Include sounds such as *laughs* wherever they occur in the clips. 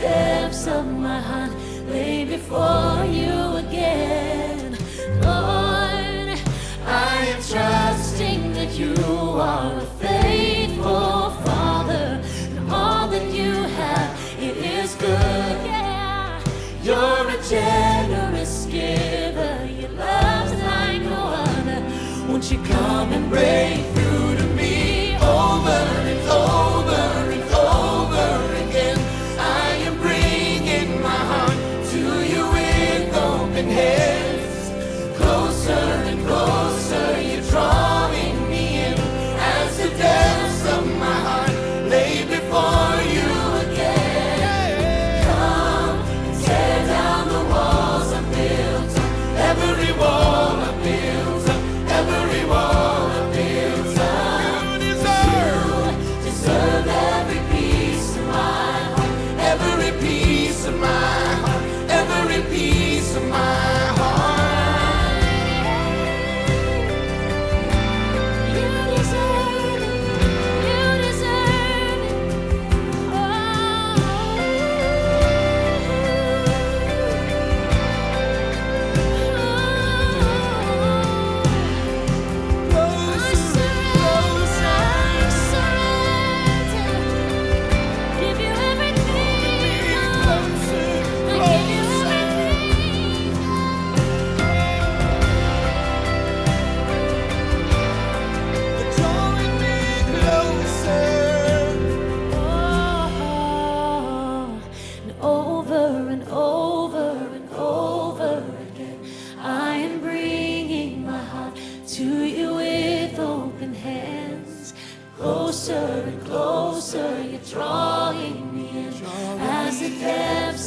depths of my heart lay before you again. Lord, I am trusting that you are a faithful Father, and all that you have, it is good. Yeah. You're a generous giver, your love's like no other. Won't you come and break?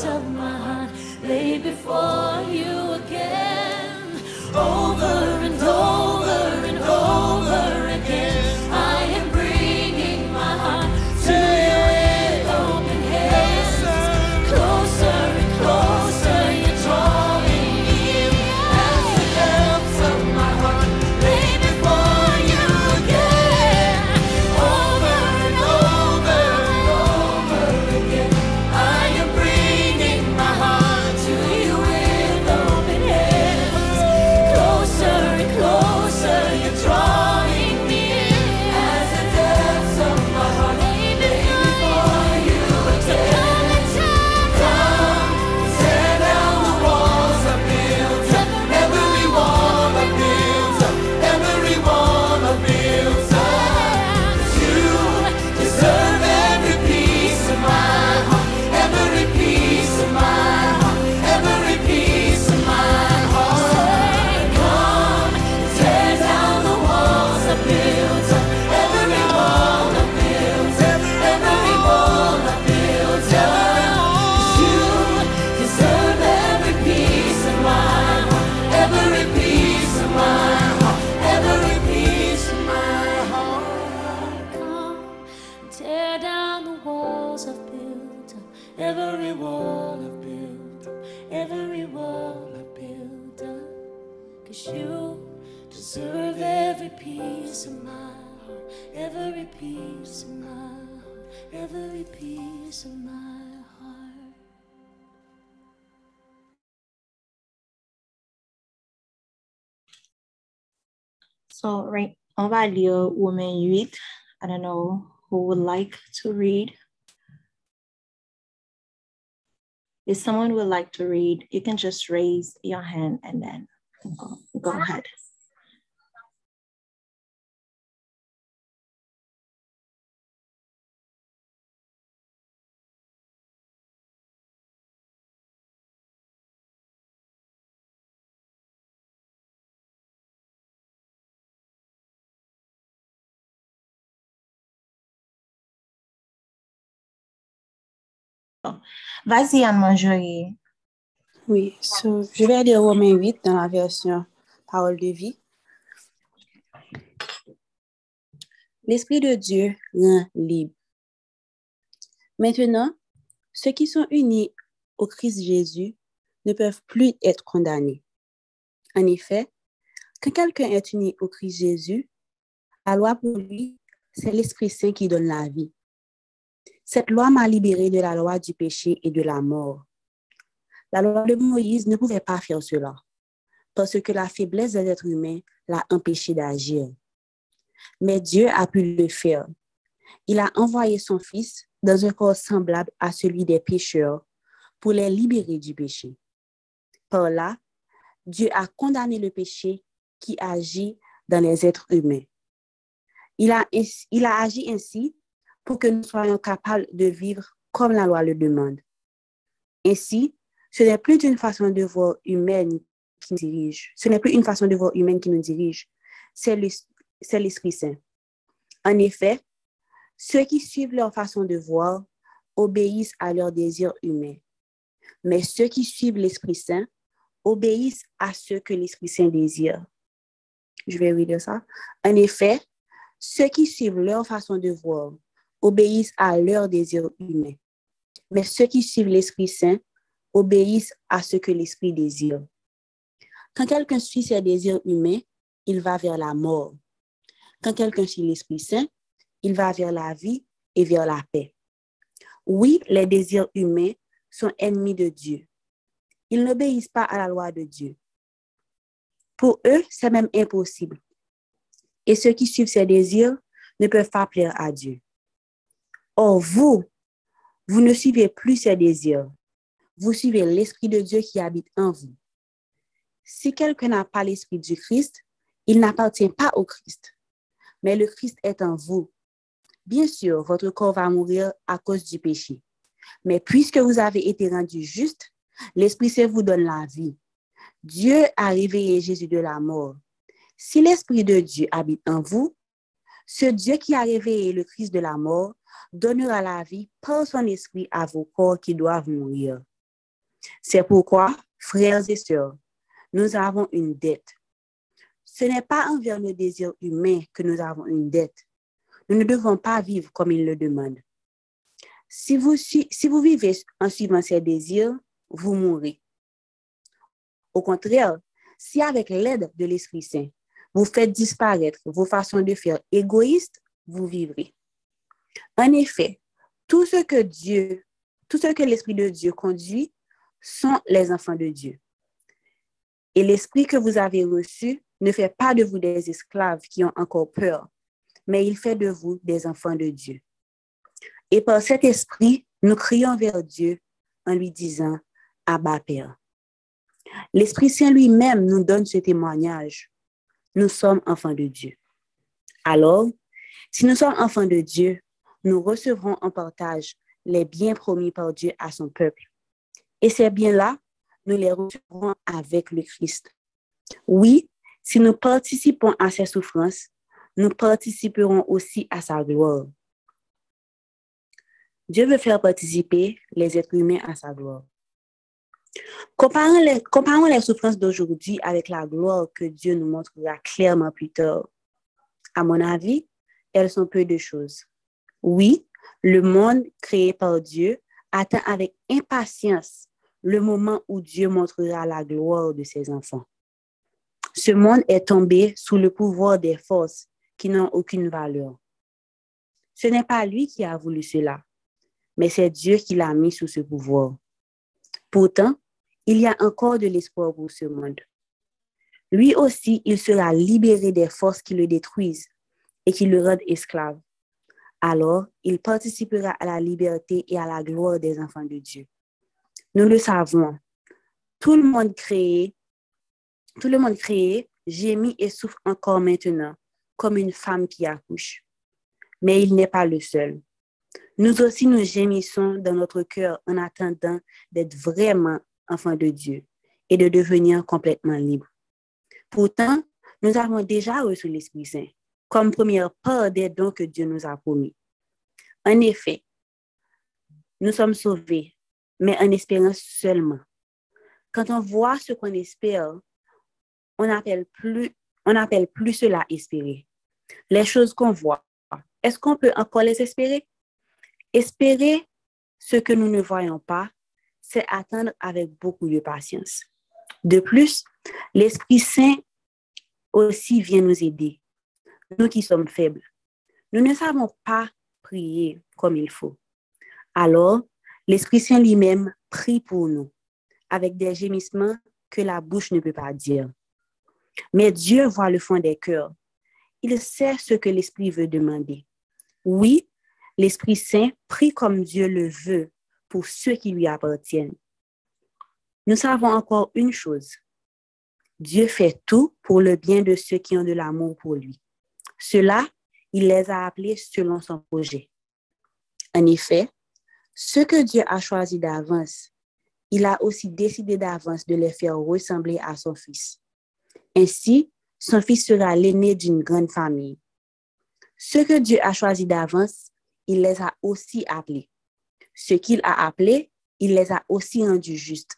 of my heart lay before you. value women read. I don't know who would like to read. If someone would like to read, you can just raise your hand and then go, go ahead. Vas-y, Anne-Marjorie. Oui, je vais aller Romains 8 dans la version Parole de vie. L'Esprit de Dieu rend libre. Maintenant, ceux qui sont unis au Christ Jésus ne peuvent plus être condamnés. En effet, quand quelqu'un est uni au Christ Jésus, la loi pour lui, c'est l'Esprit Saint qui donne la vie. Cette loi m'a libéré de la loi du péché et de la mort. La loi de Moïse ne pouvait pas faire cela parce que la faiblesse des êtres humains l'a empêché d'agir. Mais Dieu a pu le faire. Il a envoyé son Fils dans un corps semblable à celui des pécheurs pour les libérer du péché. Par là, Dieu a condamné le péché qui agit dans les êtres humains. Il a, il a agi ainsi pour que nous soyons capables de vivre comme la loi le demande. Ainsi, ce n'est plus une façon de voir humaine qui nous dirige. Ce n'est plus une façon de voir humaine qui nous dirige. C'est l'Esprit Saint. En effet, ceux qui suivent leur façon de voir obéissent à leurs désirs humains. Mais ceux qui suivent l'Esprit Saint obéissent à ce que l'Esprit Saint désire. Je vais dire ça. En effet, ceux qui suivent leur façon de voir obéissent à leurs désirs humains. Mais ceux qui suivent l'Esprit Saint obéissent à ce que l'Esprit désire. Quand quelqu'un suit ses désirs humains, il va vers la mort. Quand quelqu'un suit l'Esprit Saint, il va vers la vie et vers la paix. Oui, les désirs humains sont ennemis de Dieu. Ils n'obéissent pas à la loi de Dieu. Pour eux, c'est même impossible. Et ceux qui suivent ces désirs ne peuvent pas plaire à Dieu. Or, vous, vous ne suivez plus ces désirs. Vous suivez l'Esprit de Dieu qui habite en vous. Si quelqu'un n'a pas l'Esprit du Christ, il n'appartient pas au Christ. Mais le Christ est en vous. Bien sûr, votre corps va mourir à cause du péché. Mais puisque vous avez été rendu juste, l'Esprit Saint vous donne la vie. Dieu a réveillé Jésus de la mort. Si l'Esprit de Dieu habite en vous, ce Dieu qui a réveillé le Christ de la mort donnera la vie par son esprit à vos corps qui doivent mourir. C'est pourquoi, frères et sœurs, nous avons une dette. Ce n'est pas envers nos désirs humains que nous avons une dette. Nous ne devons pas vivre comme il le demande. Si vous, si vous vivez en suivant ces désirs, vous mourrez. Au contraire, si avec l'aide de l'Esprit Saint, vous faites disparaître vos façons de faire égoïstes, vous vivrez. En effet, tout ce que Dieu, tout ce que l'Esprit de Dieu conduit sont les enfants de Dieu. Et l'Esprit que vous avez reçu ne fait pas de vous des esclaves qui ont encore peur, mais il fait de vous des enfants de Dieu. Et par cet Esprit, nous crions vers Dieu en lui disant, Abba Père. L'Esprit Saint lui-même nous donne ce témoignage. Nous sommes enfants de Dieu. Alors, si nous sommes enfants de Dieu, nous recevrons en partage les biens promis par Dieu à son peuple. Et ces biens-là, nous les recevrons avec le Christ. Oui, si nous participons à ses souffrances, nous participerons aussi à sa gloire. Dieu veut faire participer les êtres humains à sa gloire. Comparons les, les souffrances d'aujourd'hui avec la gloire que Dieu nous montrera clairement plus tard. À mon avis, elles sont peu de choses. Oui, le monde créé par Dieu attend avec impatience le moment où Dieu montrera la gloire de ses enfants. Ce monde est tombé sous le pouvoir des forces qui n'ont aucune valeur. Ce n'est pas lui qui a voulu cela, mais c'est Dieu qui l'a mis sous ce pouvoir. Pourtant, il y a encore de l'espoir pour ce monde. Lui aussi, il sera libéré des forces qui le détruisent et qui le rendent esclave. Alors, il participera à la liberté et à la gloire des enfants de Dieu. Nous le savons. Tout le monde créé, tout le monde créé gémit et souffre encore maintenant, comme une femme qui accouche. Mais il n'est pas le seul. Nous aussi, nous gémissons dans notre cœur en attendant d'être vraiment enfants de Dieu et de devenir complètement libres. Pourtant, nous avons déjà reçu l'Esprit Saint comme première part des dons que Dieu nous a promis. En effet, nous sommes sauvés mais en espérant seulement. Quand on voit ce qu'on espère, on n'appelle plus, on n'appelle plus cela espérer. Les choses qu'on voit, est-ce qu'on peut encore les espérer? Espérer ce que nous ne voyons pas, c'est attendre avec beaucoup de patience. De plus, l'Esprit Saint aussi vient nous aider, nous qui sommes faibles. Nous ne savons pas prier comme il faut. Alors, l'Esprit Saint lui-même prie pour nous, avec des gémissements que la bouche ne peut pas dire. Mais Dieu voit le fond des cœurs. Il sait ce que l'Esprit veut demander. Oui, l'Esprit Saint prie comme Dieu le veut pour ceux qui lui appartiennent. Nous savons encore une chose. Dieu fait tout pour le bien de ceux qui ont de l'amour pour lui. Cela, il les a appelés selon son projet. En effet, ce que Dieu a choisi d'avance, il a aussi décidé d'avance de les faire ressembler à son Fils. Ainsi, son Fils sera l'aîné d'une grande famille. Ce que Dieu a choisi d'avance, il les a aussi appelés. Ce qu'il a appelé, il les a aussi rendus justes.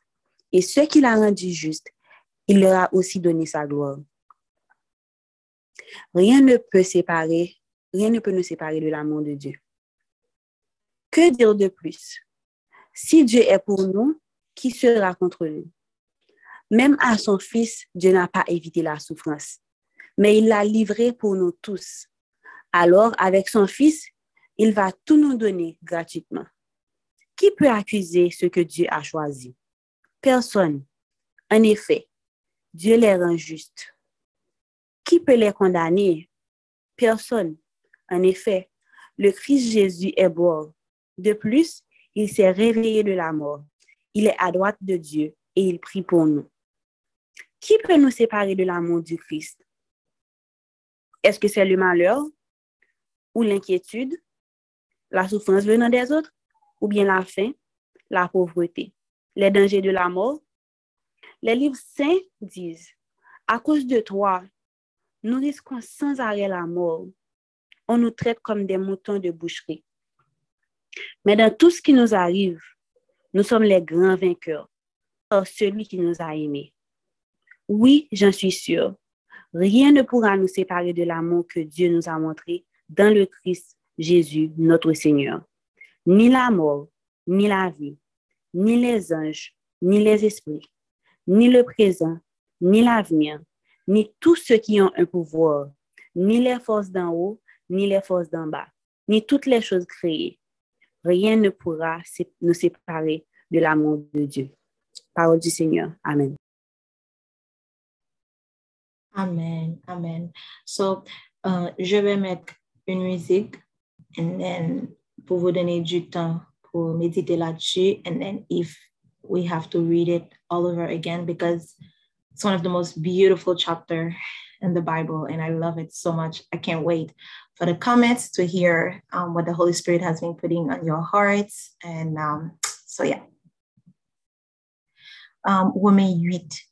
Et ce qu'il a rendu juste, il leur a aussi donné sa gloire. Rien ne peut séparer, rien ne peut nous séparer de l'amour de Dieu. Que dire de plus? Si Dieu est pour nous, qui sera contre nous? Même à son Fils, Dieu n'a pas évité la souffrance, mais il l'a livré pour nous tous. Alors, avec son Fils, il va tout nous donner gratuitement. Qui peut accuser ce que Dieu a choisi? Personne. En effet, Dieu les rend justes. Qui peut les condamner? Personne. En effet, le Christ Jésus est bon. De plus, il s'est réveillé de la mort. Il est à droite de Dieu et il prie pour nous. Qui peut nous séparer de l'amour du Christ? Est-ce que c'est le malheur ou l'inquiétude, la souffrance venant des autres, ou bien la faim, la pauvreté, les dangers de la mort? Les livres saints disent, à cause de toi, nous risquons sans arrêt la mort. On nous traite comme des moutons de boucherie. Mais dans tout ce qui nous arrive, nous sommes les grands vainqueurs par celui qui nous a aimés. Oui, j'en suis sûre. Rien ne pourra nous séparer de l'amour que Dieu nous a montré dans le Christ Jésus, notre Seigneur. Ni la mort, ni la vie, ni les anges, ni les esprits, ni le présent, ni l'avenir, ni tous ceux qui ont un pouvoir, ni les forces d'en haut, ni les forces d'en bas, ni toutes les choses créées. Rien ne pourra nous séparer de l'amour de Dieu. Parole du Seigneur. Amen. Amen. Amen. So, uh, je vais mettre une musique and then pour vous donner du temps pour méditer là-dessus. And then if we have to read it all over again because it's one of the most beautiful chapter in the Bible, and I love it so much. I can't wait for the comments to hear um, what the Holy Spirit has been putting on your hearts. And um, so, yeah. Um, Women 8.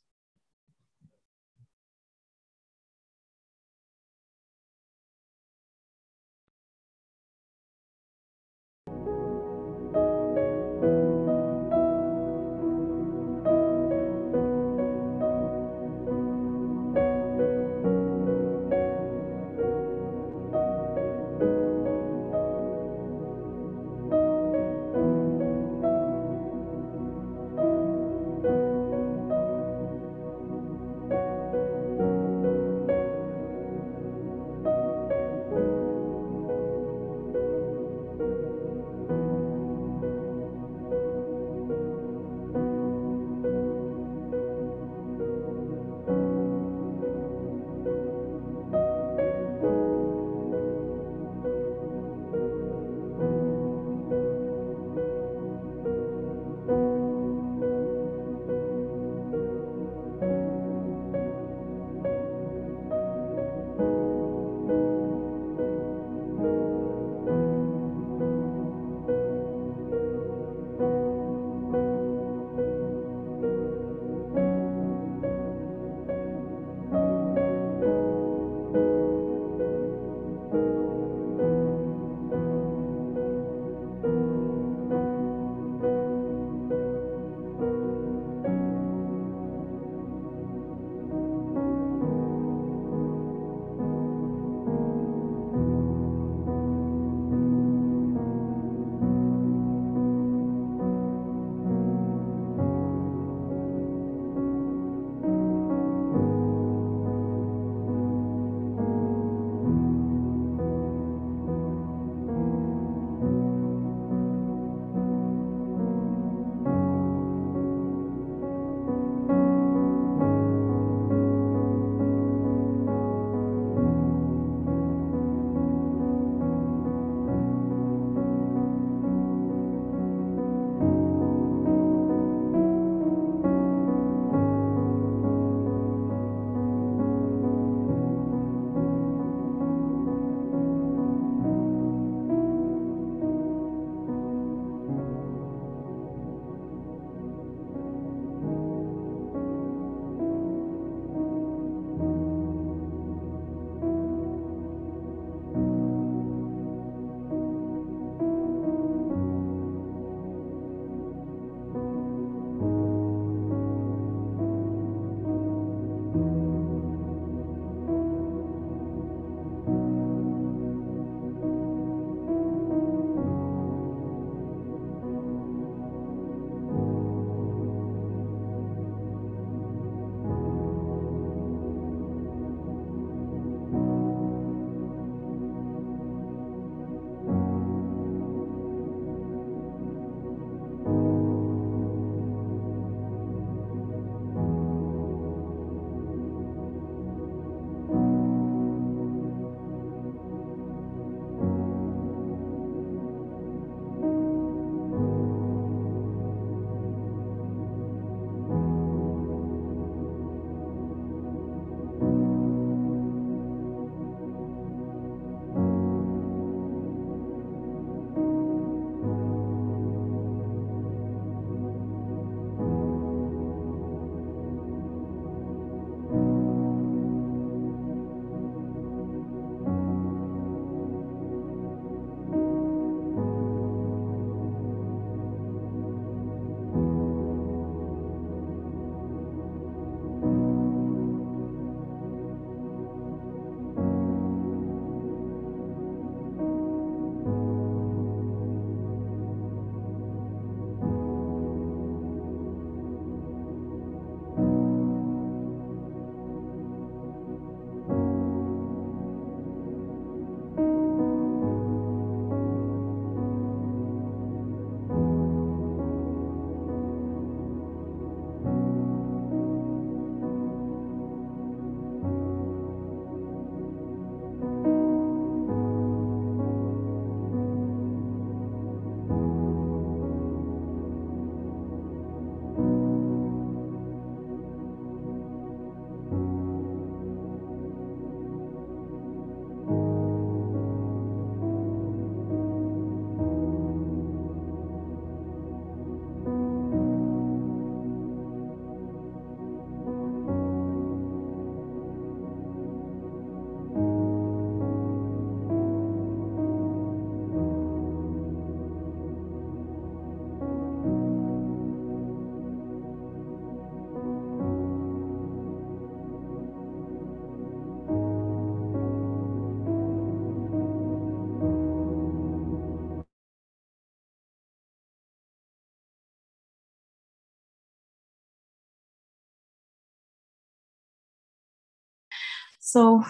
So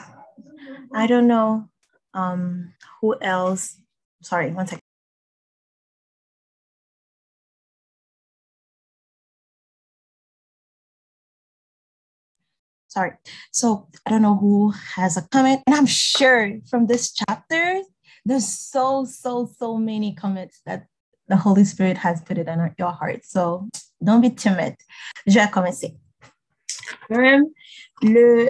I don't know um, who else. Sorry, one second. Sorry. So I don't know who has a comment, and I'm sure from this chapter, there's so, so, so many comments that the Holy Spirit has put it in your heart. So don't be timid. Je vais commencer. Le,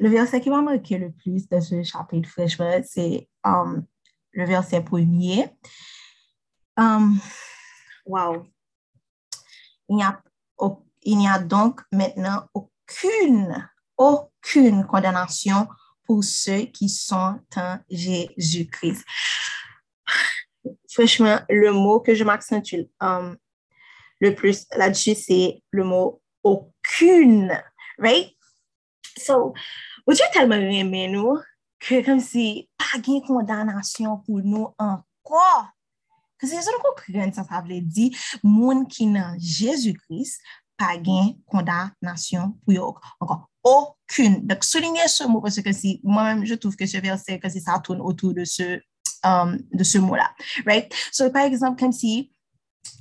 le verset qui m'a marqué le plus de ce chapitre, franchement, c'est um, le verset premier. Um, wow. Il n'y a, a donc maintenant aucune, aucune condamnation pour ceux qui sont en Jésus-Christ. Franchement, le mot que je m'accentue um, le plus là-dessus, c'est le mot aucune, right? So, ou Dieu tellement aimé nous que comme si pas de condamnation pour nous encore. Parce que je ne comprends ça, ça veut dire, moun qui dans Jésus-Christ, pas de condamnation pour eux encore. Aucune. Donc, souligner ce mot parce que moi-même, je trouve que ce verset, que si ça tourne autour de ce, um, de ce mot-là, right? Par exemple, comme si,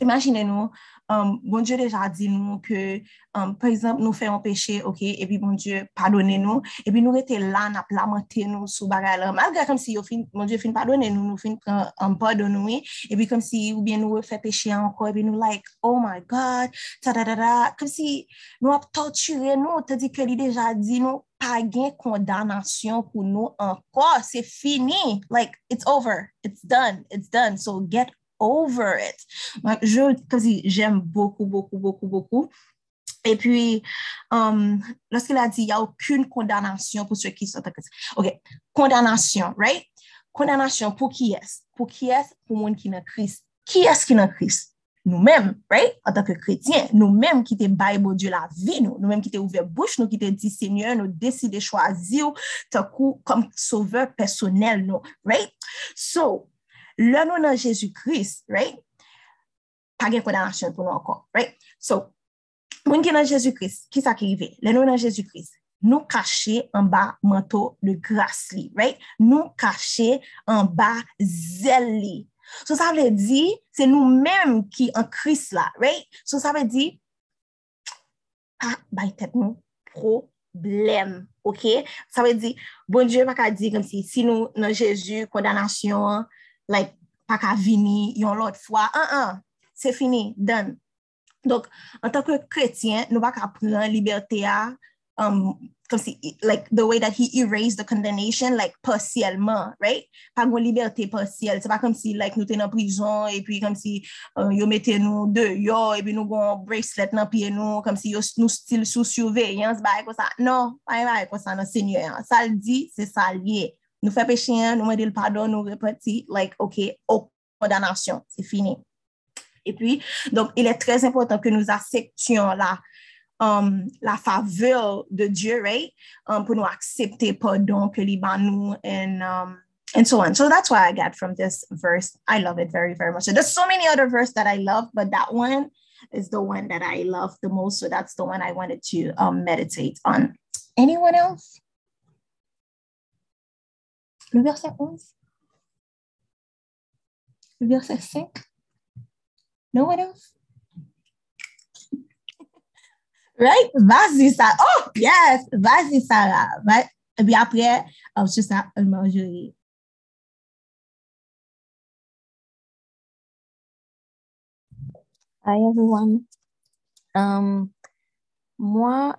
imaginez-nous, Um, bon Dieu deja di nou ke, um, par exemple, nou fè an peche, ok, epi bon Dieu padone nou, epi nou rete lan ap lamente nou sou bagay la. Malgrè kom si yo fin, bon Dieu fin padone nou, nou fin pran an padone nou, epi kom si ou bien nou fè peche anko, epi nou like, oh my God, ta ta ta ta, kom si nou ap torture nou, te di ke li deja di nou, pa gen kondanasyon pou nou anko, se fini, like, it's over, it's done, it's done, so get over it. Donc, je, j'aime beaucoup, beaucoup, beaucoup, beaucoup. Et puis, um, lorsqu'il a dit, il n'y a aucune condamnation pour ceux qui sont en. OK, condamnation, right? Condamnation pour qui est-ce? Pour qui est-ce? Pour monde qui en Christ. Qui est-ce qui en Christ? Nous-mêmes, right? En tant que chrétiens, nous-mêmes qui te Bible Dieu la vie, nous, nous-mêmes qui te ouvert bouche, nous qui te dit Seigneur, nous décidé choisir tant coup comme sauveur personnel, nous, right? So, le nous dans Jésus-Christ, right? Pas de condamnation pour nous encore, right? So, moun qui dans Jésus-Christ, ça qui arrive? Le nous dans Jésus-Christ, nous cacher en bas manteau de li, right? Nous cacher en bas zèle. li. So, ça veut dire, c'est nous-mêmes qui en Christ là, right? So, ça veut dire, pas bay tête nous problème, ok? Ça veut dire, bon Dieu pas qu'à dire comme si, si nous dans Jésus, condamnation, like, pa ka vini yon lot fwa, an an, se fini, dan. Donk, an tanke kretyen, nou pa ka pran liberté a, um, kom si, like, the way that he erased the condemnation, like, partielman, right? Pa gwen liberté partiel, se pa kom si, like, nou te nan prison, e pi kom si, um, yo mette nou deyo, e pi nou gwen bracelet nan piye nou, kom si yo nou stil sou surveyans, ba e kwa sa, non, ba e kwa sa nan senyo, sa l di, se sa liye. Nous fait péché, hein, nous demander le pardon, nous répéter, like, OK, oh, condamnation, c'est fini. Et puis, donc, il est très important que nous acceptions la, um, la faveur de Dieu, right? Um, pour nous accepter pardon que lui ban nous and, um, and so on. So that's why I got from this verse. I love it very, very much. So there's so many other verses that I love, but that one is the one that I love the most. So that's the one I wanted to um, meditate on. Anyone else? Le verset 11. Le verset 5. No one else? *laughs* Right? Vas-y, Sarah. Oh, yes. Vas-y, Sarah. Va- Et puis après, c'est ça, euh, Marjorie. Hi everyone. Um, moi,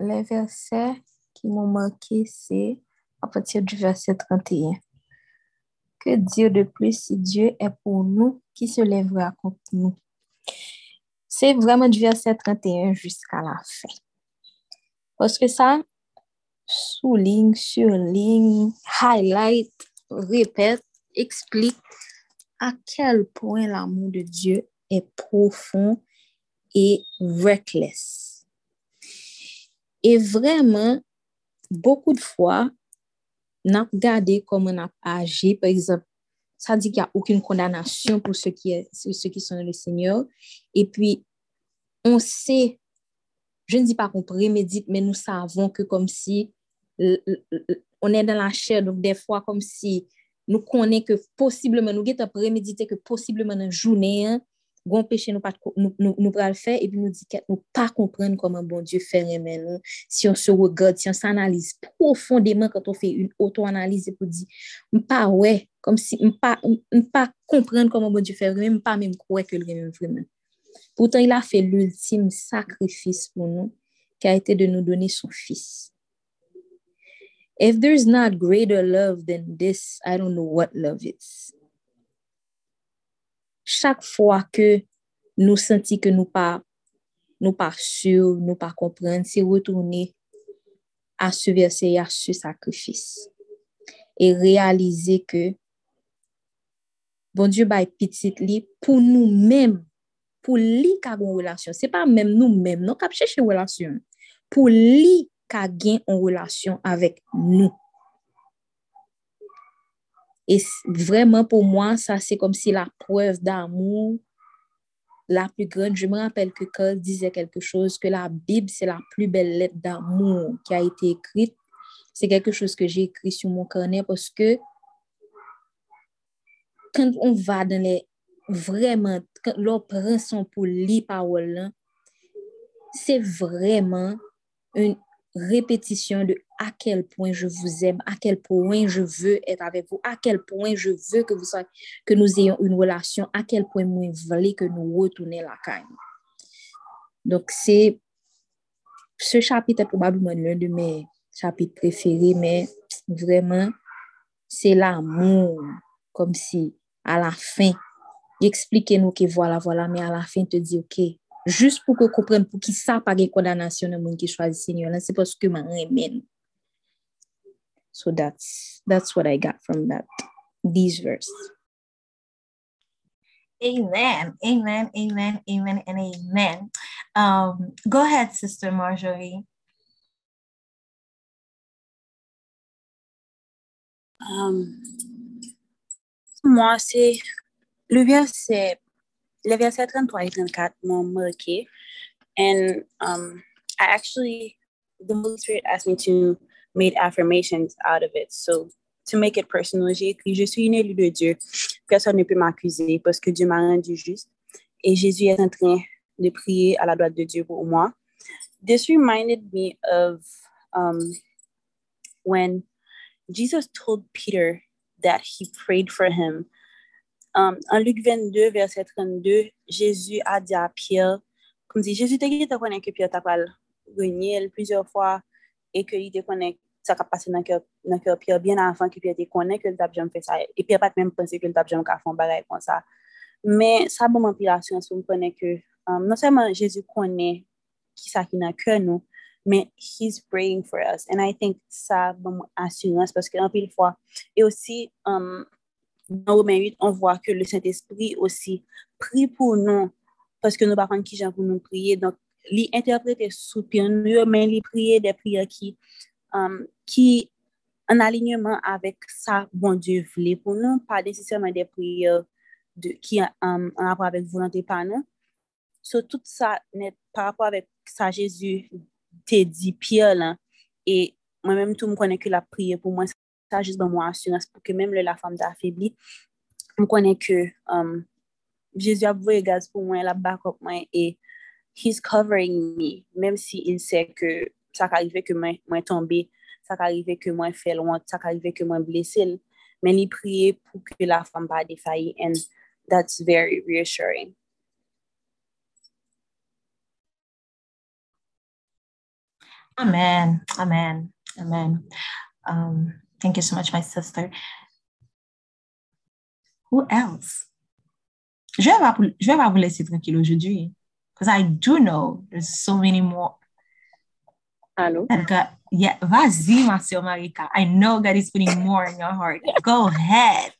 les versets qui m'ont marqué, c'est à partir du verset 31. Que dire de plus si Dieu est pour nous, qui se lèvera contre nous? C'est vraiment du verset 31 jusqu'à la fin. Parce que ça souligne, surligne, highlight, répète, explique à quel point l'amour de Dieu est profond et reckless. Et vraiment, beaucoup de fois, on a regardé comment on a agi. Par exemple, ça dit qu'il n'y a aucune condamnation pour ceux qui, ceux qui sont dans le Seigneur. Et puis, on sait, je ne dis pas qu'on prémédite, mais nous savons que comme si on est dans la chair, donc des fois comme si nous connaissons que possiblement, nous guette préméditer que possiblement dans journée, hein, gon péché nous nous nous, nous pral faire et puis nous dit que nous pas comprendre comment bon Dieu fait aimer nous. Si on se regarde si on s'analyse profondément quand on fait une auto-analyse et pour dire pas ouais comme si pas pas comprendre comment bon Dieu fait même pas même croire que le aime vraiment pourtant il a fait l'ultime sacrifice pour nous qui a été de nous donner son fils. If there's not greater love than this I don't know what love is chak fwa ke nou senti ke nou pa, nou pa sur, nou pa kompren, se retourne a su verse ya su sakrifis. E realize ke bon Diyo bay pitit li pou nou menm, pou li ka gon relasyon. Se pa menm nou menm, nou kap chèche relasyon. Non, pou li ka gen an relasyon avèk nou. Et vraiment, pour moi, ça, c'est comme si la preuve d'amour la plus grande. Je me rappelle que Carl disait quelque chose, que la Bible, c'est la plus belle lettre d'amour qui a été écrite. C'est quelque chose que j'ai écrit sur mon carnet parce que quand on va dans les... Vraiment, quand l'on prend son pour lire parole, là, c'est vraiment une répétition de à quel point je vous aime, à quel point je veux être avec vous, à quel point je veux que vous soyez, que nous ayons une relation, à quel point moi voulais que nous retournions la caille. Donc, c'est ce chapitre est probablement l'un de mes chapitres préférés, mais vraiment, c'est l'amour, comme si à la fin, expliquez-nous que voilà, voilà, mais à la fin, te dit, OK, juste pour que comprenne pour qui ça pas de condamnation dans monde qui choisit Seigneur, là, c'est parce que m'a aimé. So that's that's what I got from that these verse. Amen. Amen. Amen. Amen. And amen. Um, go ahead, Sister Marjorie. Um, moi, c'est le verset, les versets 33 et 34 m'ont marqué. And um, I actually, the Holy Spirit asked me to make affirmations out of it. So, to make it personal, j'ai écrit, je suis une élue de Dieu. Personne ne peut m'accuser parce que Dieu m'a rendu juste. Et Jésus est en train de prier à la droite de Dieu pour moi. This reminded me of um, when Jesus told Peter that he prayed for him. Um, en Luc 22, verset 32, Jésus a dit à Pierre, comme si Jésus te dit te connaît que Pierre t'a pas gagné plusieurs fois et que il te connaît sa ka pase nan kèr Pierre bien avan ki Pierre te konen ke l tap jom fè sa. E Pierre pat mèm pense ke l tap jom ka fon bagay kon sa. Men sa bon manpilasyon sou m konen ke um, non seman Jésus konen ki sa ki nan kèr nou, men he's praying for us. And I think sa bon asyurans paske an pil fwa. E osi um, nan Romain 8, on vwa ke le Saint-Esprit osi pri pou nou paske nou bakon ki jan pou nou priye. Donk li interprete sou pir nou, men li priye de priye ki um, ki an alinyeman avek sa bon Diyo vle pou nou, pa desisyaman de priye de, ki an, an, an apwa avek volante pa nou. So tout sa net pa apwa avek sa Jezu te di piye lan, e mwen menm tou m konen ki la priye pou mwen sa jist ban mwen asynas pou ke menm le la fam da afibli, m konen ki um, Jezu apwe gaz pou mwen la bakop mwen e he's covering me, menm si il se ke sa ka rive ke mwen, mwen tombe ça arrive que moi fait loin ça arrive que moi blessé mais il prier pour que la femme pas défaillir and that's very reassuring Amen. Amen. Amen. Um, thank you so much, my sister. Who else? Je vais vous- je vais vous laisser tranquille aujourd'hui. Because I do know there's so many more That God. Yeah, Marika. I know God is putting more in your heart. Go ahead.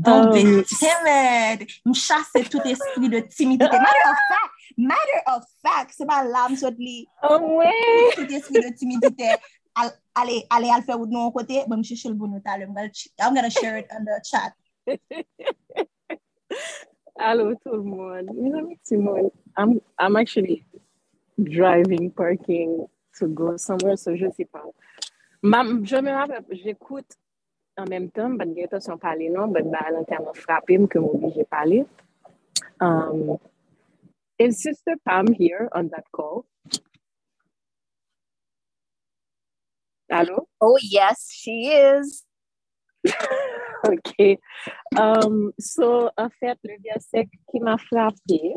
Don't be Um, timid. Me chasse tout esprit de timidité. Matter of fact, matter of fact, c'est pas li. Oh, ouais! Tout esprit de timidité. Al- Allez, allez, al faire de mon côté. Bon, je cherche le bon. I'm gonna, share it on the chat. *laughs* Allô, tout le monde. Mes amis, Simone, I'm, I'm actually driving, parking to go somewhere, so je sais pas. Ma, je me rappelle, j'écoute en même temps, ben, il y a parler non, ben, bah, l'enterrement frappé, que m'oblige à parler. Um, is Sister Pam here on that call? Hello? Oh, yes, she is. *laughs* OK. Um, so, en fait, le verset qui m'a frappé,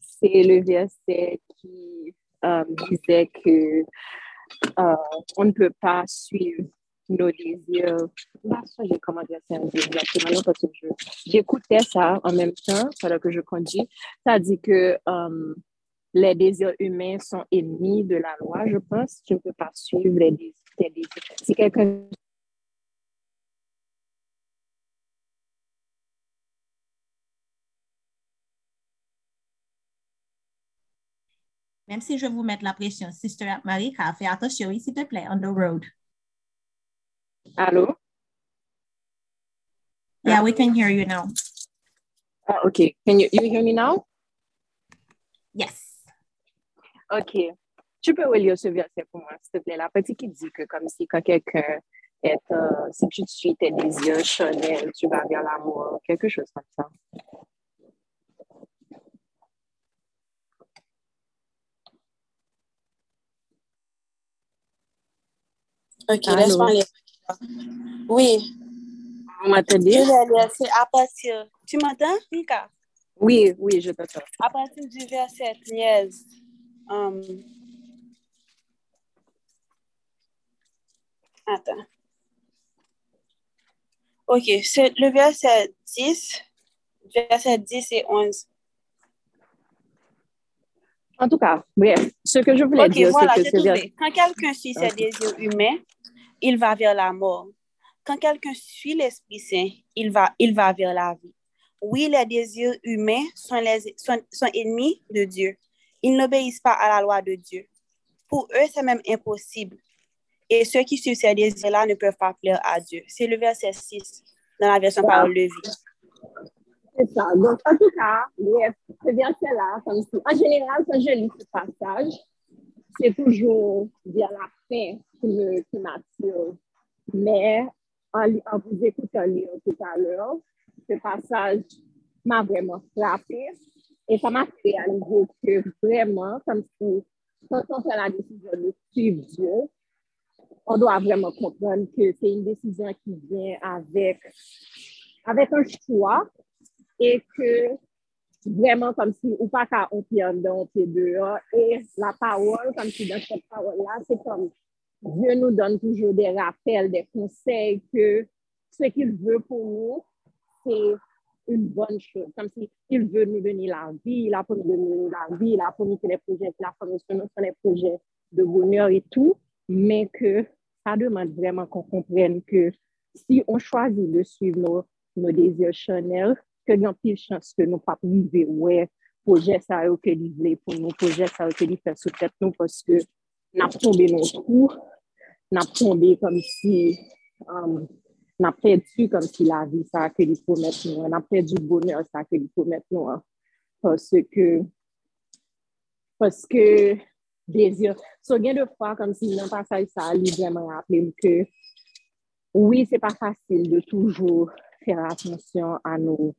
c'est le verset qui um, disait que euh, on ne peut pas suivre nos désirs. Là, ça, j'ai comment dire ça exactement, parce que j'écoutais ça en même temps pendant que je conduis. Ça dit que euh, les désirs humains sont ennemis de la loi, je pense. Tu ne peux pas suivre les désirs. tes désirs. Si quelqu'un Même si je vous mets la pression, Sister Marika, fais attention, s'il te plaît, on the road. Allô? Yeah, we can hear you now. Ah, OK. Can you, you hear me now? Yes. OK. Tu peux relire ce verset pour moi, s'il te plaît. La partie qui dit que comme si quand quelqu'un est, euh, si tu suis tes désirs charnels, tu vas vers la mort, quelque chose comme ça. Ok, Allô? laisse-moi. Oui, Vous m'entendez? C'est à partir. Tu m'entends, Mika? Oui, oui, je t'entends. À partir du verset 13. um, Attends. Ok, c'est le verset 10, verset 10 et 11. En tout cas, bref, ce que je voulais Ok, dire, voilà, c'est que verset... Quand quelqu'un suit ses désirs humains, il va vers la mort. Quand quelqu'un suit l'Esprit Saint, il va, il va vers la vie. Oui, les désirs humains sont, les, sont, sont ennemis de Dieu. Ils n'obéissent pas à la loi de Dieu. Pour eux, c'est même impossible. Et ceux qui suivent ces désirs-là ne peuvent pas plaire à Dieu. C'est le verset 6 dans la version parole de vie. C'est ça. Donc, en tout cas, ce verset-là, en général, quand je lis ce passage, c'est toujours vers la fin qui me- qui m'attire. Mais en, en vous écoutant tout à l'heure, ce passage m'a vraiment frappé et ça m'a fait réaliser que vraiment, comme si, quand on fait la décision de suivre Dieu, on doit vraiment comprendre que c'est une décision qui vient avec, avec un choix et que vraiment comme si ou pas qu'à on pied en pied dehors et la parole comme si dans cette parole là c'est comme Dieu nous donne toujours des rappels des conseils que ce qu'il veut pour nous c'est une bonne chose. Comme si il veut nous donner la vie il a pour nous donner la vie il a nous faire des projets il a pour nous faire des projets de bonheur et tout. Mais que ça demande vraiment qu'on comprenne que si on choisit de suivre nos, nos désirs charnels que y a pile chance que nous pas arriver ouais projet ça yo que li vle pour nous projet ça yo que li fait sous tête nous parce que n'a tombé nos trous n'a tombé comme si um, n'a perdu comme si la vie ça que li promet nous n'a perdu le bonheur ça que li promet que parce que désir so gen de fois comme si dans passage ça li vraiment rappelé que oui, c'est pas facile de toujours faire attention à nous.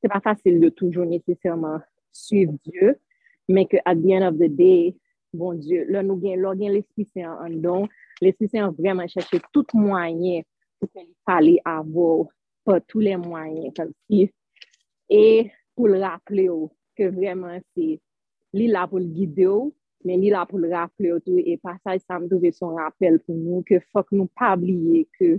se pa fasil de toujou nesesèrman suiv Diyo, men ke at the end of the day, bon Diyo, lò nou gen, lò gen l'Esprit Saint an don, l'Esprit Saint vreman chèche tout mwanyen pou ke li pale avò, pa tout le mwanyen kom si, e pou l'raple ou, ke vreman se li la pou l'gide ou, men li la pou l'raple ou tou, e pasaj sa mdouve son rappel pou nou, ke fok nou pabliye ke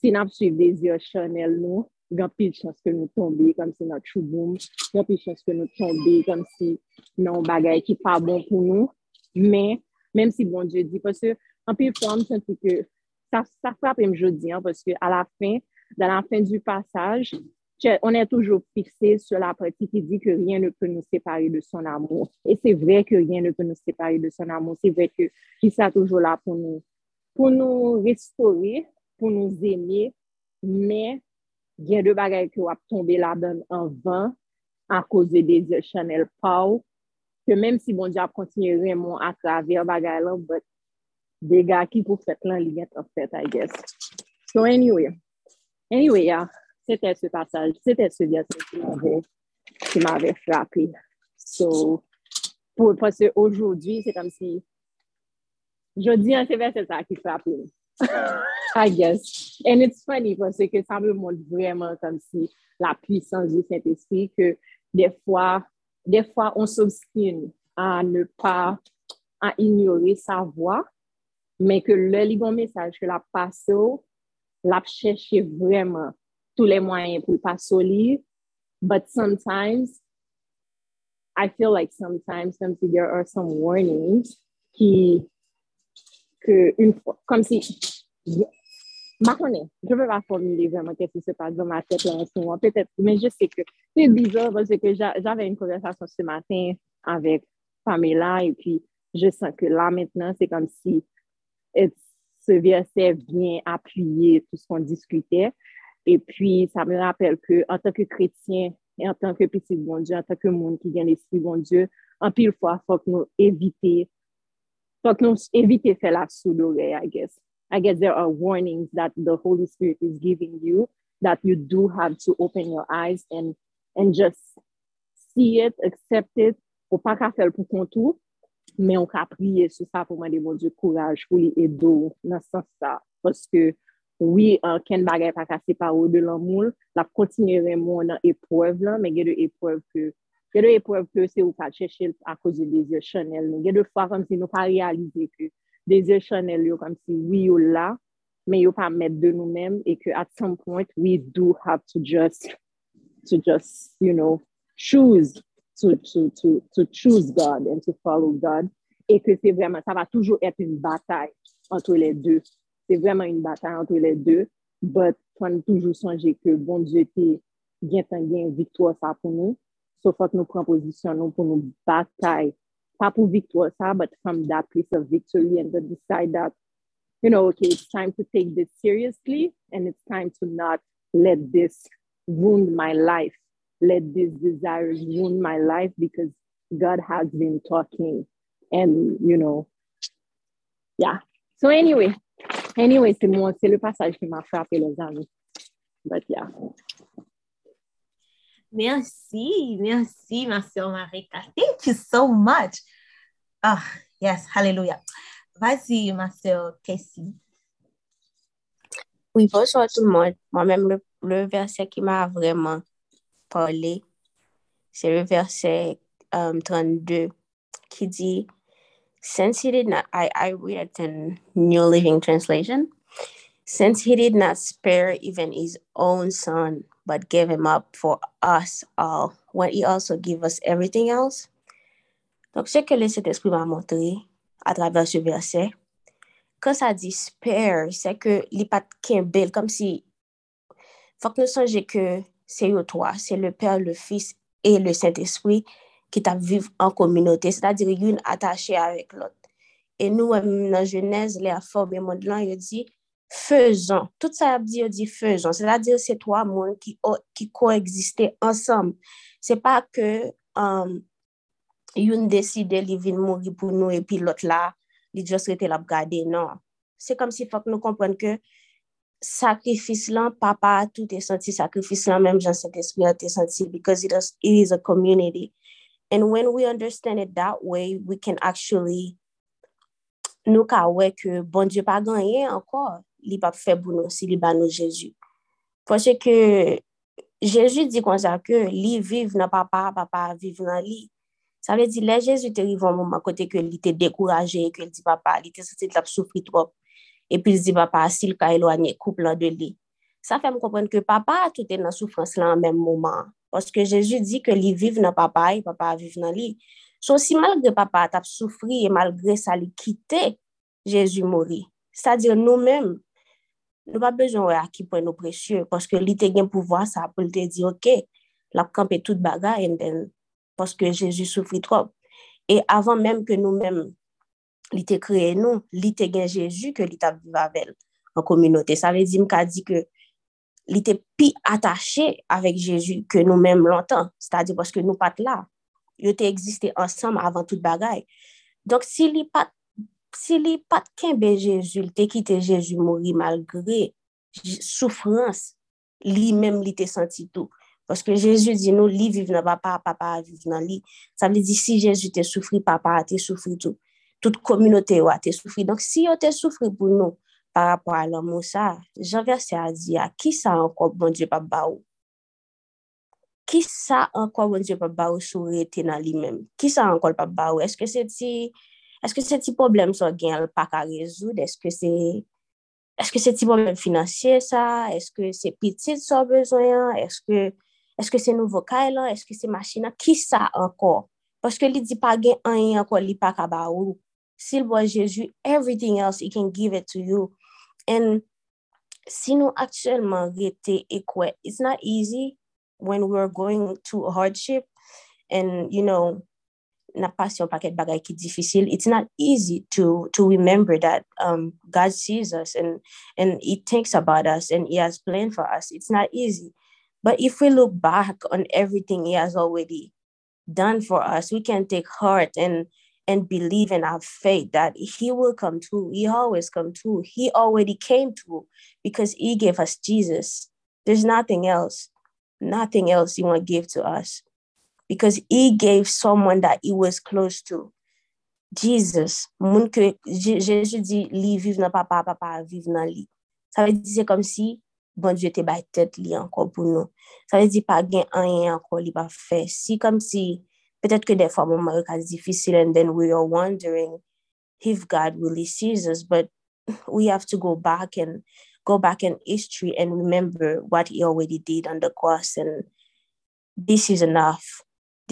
sin ap suiv dezir chanel nou, il y a pile chance que nous tombions comme si notre chouboum, il y a pile chance que nous tombions comme si non bagaille qui pas bon pour nous. Mais, même si bon Dieu dit, parce que, en plus, fois, je sens que ça, ça frappe même jeudi, hein, que à la fin, dans la fin du passage, on est toujours fixé sur la partie qui dit que rien ne peut nous séparer de son amour. Et c'est vrai que rien ne peut nous séparer de son amour. C'est vrai que il est toujours là pour nous, pour nous restaurer, pour nous aimer, mais gen de bagay ki wap tombe la dan an van a koze de zil chanel pa ou, ke menm si bon di ap kontinye remon a traver bagay lan, but dega ki pou fet lan li get an fet, I guess. So anyway, anyway ya, sete se pasaj, sete se versen ki m'ave, ki m'ave frapi. So, pou pase oujou di, se kom si, jodi an se versen sa ki frapi. I guess. And it's funny parce que ça me montre vraiment comme si la puissance du Saint-Esprit que des fois, des fois, on s'obstine à ne pas, à ignorer sa voix, mais que le bon message que la passe, la cherche vraiment tous les moyens pour pas lire. But sometimes, I feel like sometimes, comme si there are some warnings qui, que une fois, comme si, Je ne veux pas formuler vraiment qu'est-ce qui se passe dans ma tête en ce moment, peut-être, mais je sais que c'est bizarre parce que j'avais une conversation ce matin avec Pamela et puis je sens que là maintenant, c'est comme si ce verset vient appuyer tout ce qu'on discutait. Et puis, ça me rappelle que en tant que chrétien et en tant que petit bon Dieu, en tant que monde qui vient l'esprit bon Dieu, en pile fois, il faut que nous nous éviter faire la sourde I guess. I guess there are warnings that the Holy Spirit is giving you that you do have to open your eyes and, and just see it, accept it, ou pas qu'à faire pour contour, mais on peut prier sur ça pour demander mon Dieu courage pour les aider dans ce sens-là. Parce que oui, uh, ken bagay pa kase pa ou de lan moul, la kontinere moun nan epwev lan, men gen de epwev ke, gen de epwev ke se ou pa chèche a kouz de dezir chanel nou. Gen de fwa kom si nou pa realize ke dese chanel yo kom si we yo la, men yo pa met de nou men, e ke at some point, we do have to just, to just, you know, choose, to, to, to, to choose God and to follow God, e ke se vreman, sa va toujou et une bataille entre les deux. Se vreman une bataille entre les deux, but fon toujou sonje ke bon Dieu te gen tan gen victoire sa pou nou, so fok nou pren posisyon nou pou nou bataille Victoire ça, but from that place of victory and to decide that, you know, okay, it's time to take this seriously and it's time to not let this wound my life. Let this desire wound my life because God has been talking and, you know, yeah. So anyway, Anyway, c'est moi, c'est le passage qui m'a frappé, les amis. But yeah. Merci, merci, ma Marika. Thank you so much. Ah, yes, hallelujah. Vas-y, ma soeur Tessie. Oui, bonsoir tout le monde. Moi-même, le, le verset qui m'a vraiment parlé, c'est le verset um, 32 qui dit Since he did not, I, I read it in New Living Translation. Since he did not spare even his own son, but gave him up for us all when he also gave us everything else. Donc, ce que le Saint-Esprit m'a montré à travers ce verset, quand ça dit spare, c'est que l'ipat kembel, comme si, faut que nous songions que c'est eux trois, c'est le Père, le Fils et le Saint-Esprit qui t'a vivre en communauté, c'est-à-dire une attachée avec l'autre. Et nous, dans Genèse, les formes et monde-là, il dit, fezan. Tout sa ap di yo di fezan. Se la di yo se to a moun ki, ki koexiste ansam. Se pa ke um, youn deside li vin mouri pou nou epi lot la, li diyo se te lap gade nan. Se kom si fok nou kompren ke sakrifis lan, papa, tout te senti sakrifis lan, menm jan se te spiran te senti because it is, it is a community. And when we understand it that way, we can actually nou ka wè ke bon Diyo pa ganyen ankor. Li pa fait pour nous si li ba nous Jésus. Parce que Jésus dit comme ça que li vive dans papa, papa vive dans li. Ça veut dire, là, Jésus te un moment côté que il était découragé, que il dit papa, il était senti de souffrir trop. Et puis il dit papa, s'il ka éloigné couple de lui. Ça fait me comprendre que papa tout dans souffrance là en même moment. Parce que Jésus dit que lui vive dans papa et papa vive dans lui. So, si malgré papa a souffri et malgré ça, il quitté, Jésus mourit. nou pa bezon wè a ki pwen nou presye, paske li te gen pouvoa sa pou li te di, ok, la kampe tout bagay, and then, paske Jezu soufri trop. E avan menm ke nou menm li te kreye nou, li te gen Jezu ke li ta vivavel an kominote. Sa ve di mka di ke li te pi atache avek Jezu ke nou menm lontan, sa di paske nou pat la, yo te egziste ansam avan tout bagay. Donk si li pat si li pat kenbe Jezu, li te kite Jezu mori malgre soufrans, li menm li te senti tou. Paske Jezu di nou, li vive nan papa, papa vive nan li. Sa vle di si Jezu te soufri, papa te soufri tou. Tout kominote yo a te soufri. Donk si yo te soufri pou nou, par rapport a l'homme ah, bon ou sa, janverse a di a, ki sa ankon bon Diyo pa ba ou? Ki sa ankon bon Diyo pa ba ou sou rete nan li men? Ki sa ankon pa ba ou? Eske se ti... Si que c'est ti problème so gen el pas ka que c'est est-ce que c'est ti problème financier ça? Est-ce que c'est petit so que est-ce que c'est nouveau kay lan? Est-ce que c'est machine? lan? Qui ça encore? Parce que li di pa gen an encore li pa ka ba ou. S'il voit Jésus, everything else, he can give it to you. And si nous actuellement rete et quoi, it's not easy when we're going through hardship and, you know, na passion paquet bagay ki difficile. It's not easy to to remember that um, God sees us and and He thinks about us and He has planned for us. It's not easy, but if we look back on everything He has already done for us, we can take heart and and believe and have faith that He will come through. He always come through. He already came through because He gave us Jesus. There's nothing else, nothing else He want to give to us because he gave someone that he was close to. Jesus, moun ke Jésus dit, li vive nan papa, papa vive nan li. Ça veut dire, c'est comme si, bon Dieu te bay tête li encore pour nous. Ça veut dire, pas gen rien encore li pa fait. Si comme si, que des fois, moment yo ka difficile and then we are wondering if God really sees us, but *laughs* we have to go back and go back in history and remember what he already did on the cross and this is enough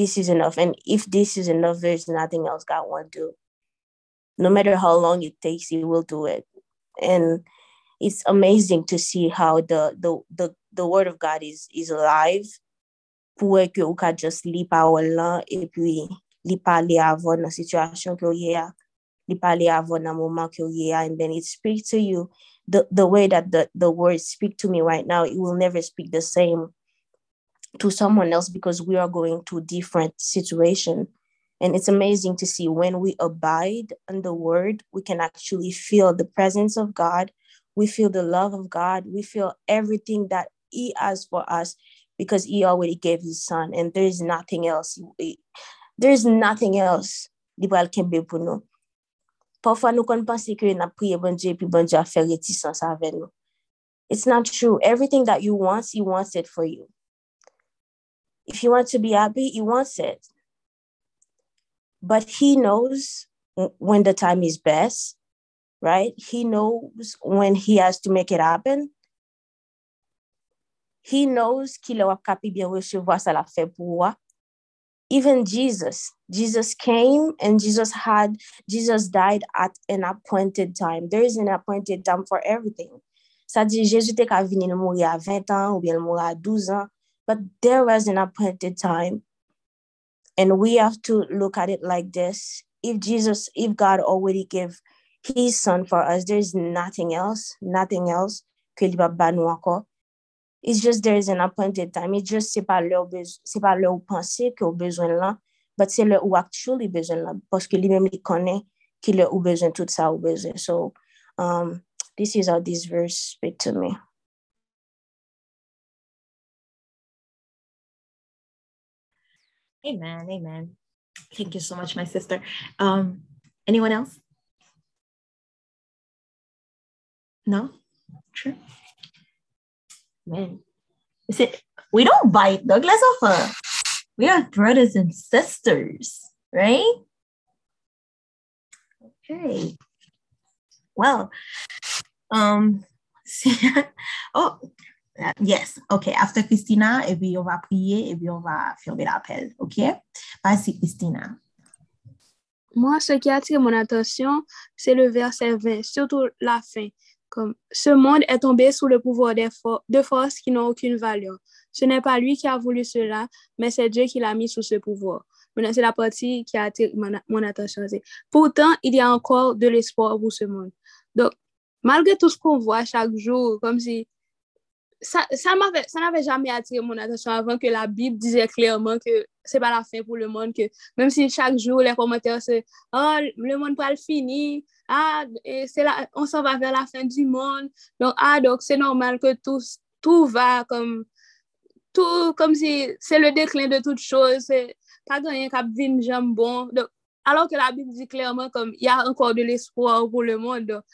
this is enough. And if this is enough, there's nothing else God won't do. No matter how long it takes, He will do it. And it's amazing to see how the the the, the word of God is is alive. Pour que just li parole lan, et puis li situation que moment and then it speaks to you. The, the way that the, the words speak to me right now, it will never speak the same to someone else because we are going through different situation. And it's amazing to see when we abide in the word we can actually feel the presence of god. We feel the love of god. We feel everything that he has for us because he already gave his son and there's nothing else. There's nothing else libral kembe pour nous parfois nous que n'a prié bon Dieu puis bon Dieu a fait réticence avec nous. It's not true. Everything that you want he wants it for you if you want to be happy, he wants it. But he knows when the time is best, right? He knows when he has to make it happen. He knows qu'il aura capi bien recevoir ça la fait pour moi. Even Jesus, Jesus came and Jesus had, Jesus died at an appointed time. There is an appointed time for everything. Ça dit, Jésus te ka vini mourir à 20 ans ou bien mourir à 12 ans. But there was an appointed time. And we have to look at it like this. If jesus if god already gave his son for us there's nothing else nothing else it's just there is an appointed time. It's just c'est pas leur c'est pas leur penser que au besoin là but c'est leur ou actually besoin là parce que lui-même il connaît qu'il a besoin tout ça ou besoin. So um this is how this verse speak to me Amen. Amen. Thank you so much, my sister. Um, anyone else? No? Sure. Man. Is it we don't bite, Douglas offer. We are brothers and sisters, right? Okay. Well, um, *laughs* oh, yes, ok. After Christina, et puis on va prier, et puis on va fermer l'appel, ok? Vas-y, Christina. Moi, ce qui attire mon attention, c'est le verset 20, surtout la fin. Comme, ce monde est tombé sous le pouvoir des de forces qui n'ont aucune valeur. Ce n'est pas lui qui a voulu cela, mais c'est Dieu qui l'a mis sous ce pouvoir. Maintenant, c'est la partie qui attire mon, mon attention. Pourtant, il y a encore de l'espoir pour ce monde. Donc, malgré tout ce qu'on voit chaque jour, comme si sa, sa n'avè jamè atire moun atensyon avan ke la Bib dizè klerman ke se pa la fin pou le moun ke mèm si chak jou le komentèr se oh, le moun pral fini ah, la, on s'en va ver la fin du moun donc, ah, donc c'est normal que tout, tout va comme tout comme si c'est le déclin de toute chose c'est pas ganyen kap vin jambon donc, alors que la Bib dit klerman comme y a encore de l'espoir pou le moun donc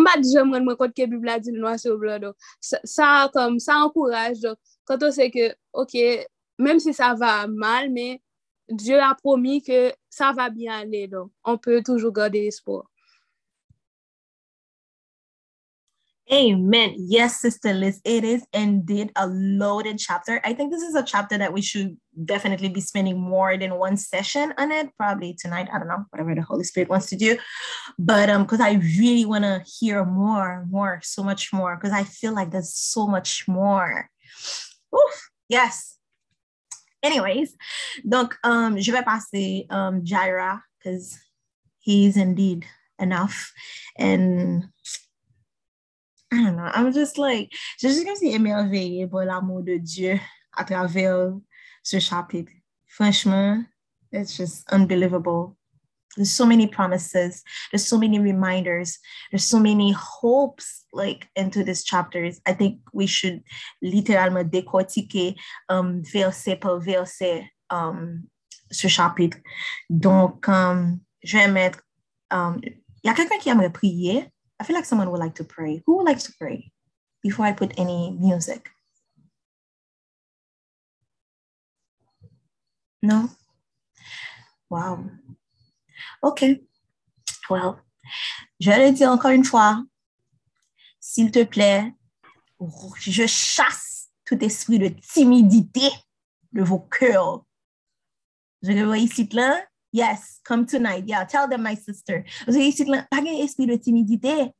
Mba di jom ren mwen kote ke bib la di nou asyo blan do. Sa kom, sa ankouraj do. Kato se ke, ok, menm si sa va mal, men, Diyo a promi ke sa va bien ale do. On peut toujou gade l'espoir. Amen. Yes, Sister Liz, it is indeed a loaded chapter. I think this is a chapter that we should definitely be spending more than one session on it, probably tonight. I don't know, whatever the Holy Spirit wants to do. But um, because I really want to hear more, more, so much more, because I feel like there's so much more. Oof, yes. Anyways, donc um, je vais passer um, Jaira because he's indeed enough. And I don't know, I'm just like, je suis comme si émerveillée pour l'amour de Dieu à travers ce chapitre. Franchement, it's just unbelievable. There's so many promises. There's so many reminders. There's so many hopes like into these chapters. I think we should littéralement décortiquer um, verset par verset um, ce chapitre. Donc, um, je vais mettre. Um, y a quelqu'un qui aimerait prier? I feel like someone would like to pray. Who would like to pray before I put any music? No? Wow. OK. Well, je le dis encore une fois. S'il te plaît, je chasse tout esprit de timidité de vos cœurs. Je le vois ici là. Yes, come tonight. Yeah, tell them, my sister. Vous avez ici là, pas un esprit de timidité.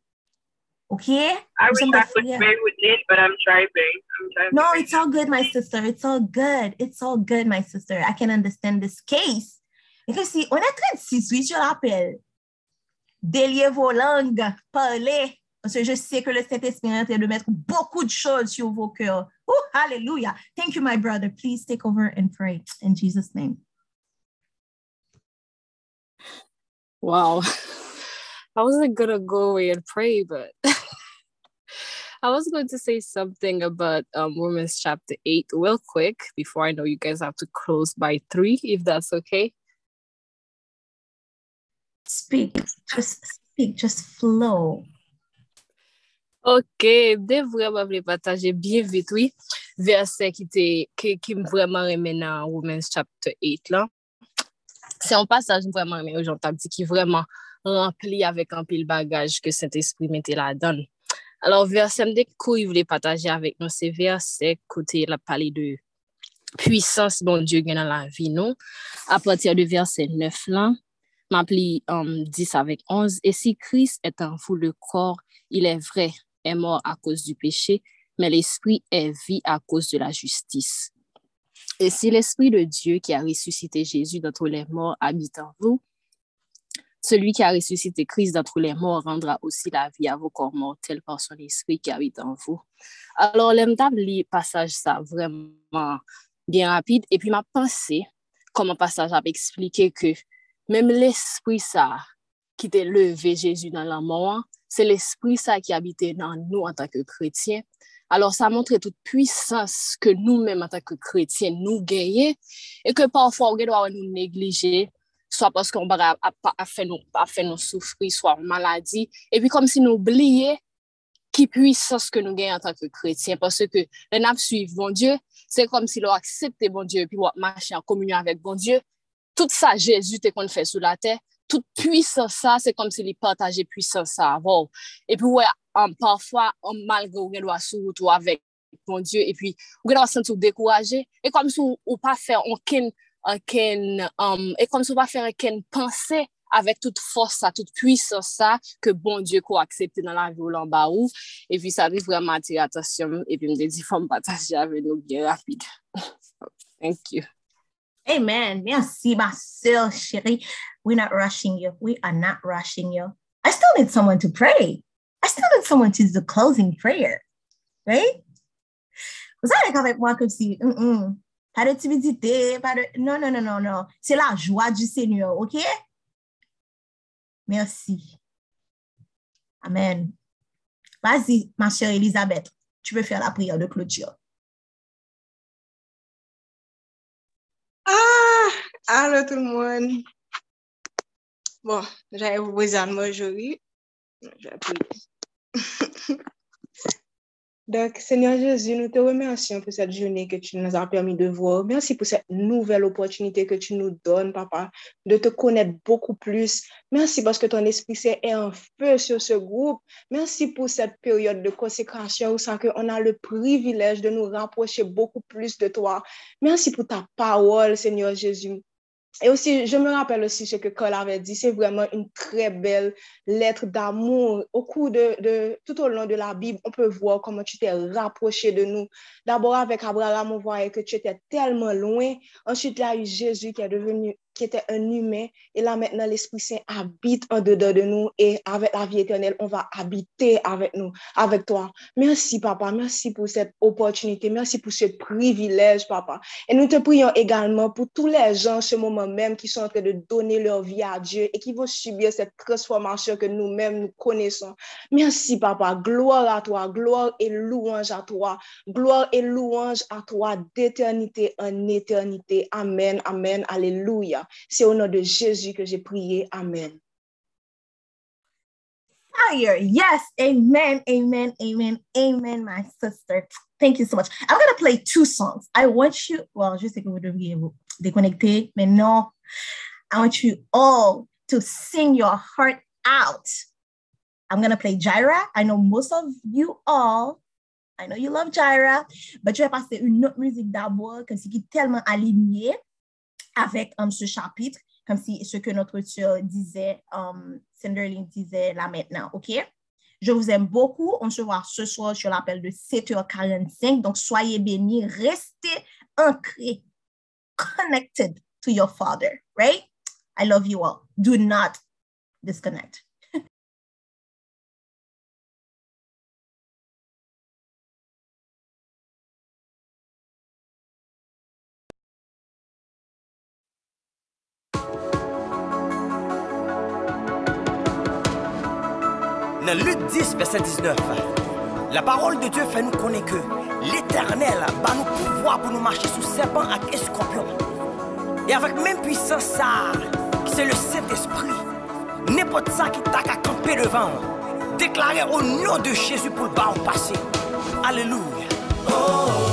OK? I wish I could pray with it, but I'm trying. I'm trying no, it's all good, my sister. It's all good. It's all good, my sister. I can understand this case. Et que si on est 36, oui, je l'appelle. Délier vos langues, parlez. Parce que je sais que le Saint-Esprit est en train de mettre beaucoup de choses sur vos cœurs. Oh, hallelujah. Thank you, my brother. Please take over and pray in Jesus' name. Wow. *laughs* I wasn't going to go away and pray, but *laughs* I was going to say something about um, Romans chapter 8 real quick before I know you guys have to close by 3, if that's okay. Speak, just speak, just flow. Ok, de vreman vle pataje bien vite, oui. Verset ki te, ki, ki m vreman remen nan Romans chapter 8 la. Se an passage m vreman remen ou jantab di ki vreman rempli avek an pil bagaj ke Saint-Esprit mette la. Alors, verset m dek kou y vle pataje avek nou, se verset kote la pali de puissance bon Dieu gen nan la vi nou. A patir de verset 9 lan, m'appli um, 10 avec 11. Et si Christ est en vous le corps, il est vrai, est mort à cause du péché, mais l'esprit est vie à cause de la justice. Et si l'Esprit de Dieu qui a ressuscité Jésus d'entre les morts habite en vous, celui qui a ressuscité Christ d'entre les morts rendra aussi la vie à vos corps mortels par son Esprit qui habite en vous. Alors, l'emtable li passage sa vraiment bien rapide. Et puis, ma pensée, comme un passage a expliqué que même l'Esprit sa qui te levé Jésus dans la mort, c'est l'Esprit sa qui habite dans nous en tant que chrétiens. Alors sa montre tout puissance ke nou men mata ke kretien nou genye e ke parfwa ou gen do a nou neglije swa paske ou baga a fe nou soufri, swa ou maladi e pi kom si nou bliye ki puissance ke nou genye an tanke kretien paske ke le nap suiv bon Diyo se kom si lou aksepte bon Diyo pi wap mache an komunyon avek bon Diyo tout sa Jezu te kon fè sou la tè tout pwisan sa, se kom se li pataje pwisan sa avon. E pi wè, an pafwa, an malge ou gen lwa sou ou tou avèk, bon Diyo, e pi ou gen lwa sentou dekouraje, e kom sou ou pa fè anken, anken, um, e kom sou pa fè anken panse avèk tout fòs sa, tout pwisan sa, ke bon Diyo ko aksepte nan la violan ba ou, e pi sa li vreman atire atasyon, e pi mde di fòm pataje avè nou gen rapide. *laughs* Thank you. Amen. Merci, ma soeur chérie. We're not rushing you. We are not rushing you. I still need someone to pray. I still need someone to do the closing prayer. Right? Vous savez qu'avec moi, comme si, mm -mm, Pas de timidité, pas de... C'est la joie du Seigneur, OK? Merci. Amen. Vas-y, ma chère Elisabeth, tu peux faire la prière de clôture. Ah, allô tout le monde. Bon, j'allais vous présenter aujourd'hui. Je vais prier. Donc, Seigneur Jésus, nous te remercions pour cette journée que tu nous as permis de voir. Merci pour cette nouvelle opportunité que tu nous donnes, Papa, de te connaître beaucoup plus. Merci parce que ton Esprit Saint est en feu sur ce groupe. Merci pour cette période de consécration où ça qu'on a le privilège de nous rapprocher beaucoup plus de toi. Merci pour ta parole, Seigneur Jésus. Et aussi, je me rappelle aussi ce que Cole avait dit, c'est vraiment une très belle lettre d'amour. Au cours de, tout au long de la Bible, on peut voir comment tu t'es rapproché de nous. D'abord, avec Abraham, on voyait que tu étais tellement loin. Ensuite, il y a eu Jésus qui est devenu qui était un humain. Et là, maintenant, l'Esprit Saint habite en dedans de nous et avec la vie éternelle, on va habiter avec nous, avec toi. Merci, Papa. Merci pour cette opportunité. Merci pour ce privilège, Papa. Et nous te prions également pour tous les gens, ce moment même, qui sont en train de donner leur vie à Dieu et qui vont subir cette transformation que nous-mêmes nous connaissons. Merci, Papa. Gloire à toi. Gloire et louange à toi. Gloire et louange à toi d'éternité en éternité. Amen. Amen. Alléluia. C'est au nom de Jésus que j'ai prié. Amen. Fire. Yes. Amen. Amen. Amen. Amen, my sister. Thank you so much. I'm going to play two songs. I want you, well, je sais que vous devriez vous déconnecter, mais non. I want you all to sing your heart out. I'm going to play Jaira. I know most of you all, I know you love Jaira, but je vais passer une autre musique d'abord, comme c'est est tellement aligné avec um, ce chapitre, comme si ce que notre sœur disait, um, disait là maintenant, OK? Je vous aime beaucoup. On se voit ce soir sur l'appel de 7h45. Donc, soyez bénis. Restez ancrés, connected to your Father, right? I love you all. Do not disconnect. 10, verset 19, la parole de Dieu fait nous connaître que l'éternel va nous pouvoir pour nous marcher sous serpent et scorpion. Et avec même puissance ça, c'est le Saint-Esprit, n'importe ça qui t'a qu'à camper devant, déclarer au nom de Jésus pour le bas au passé. Alléluia. C'est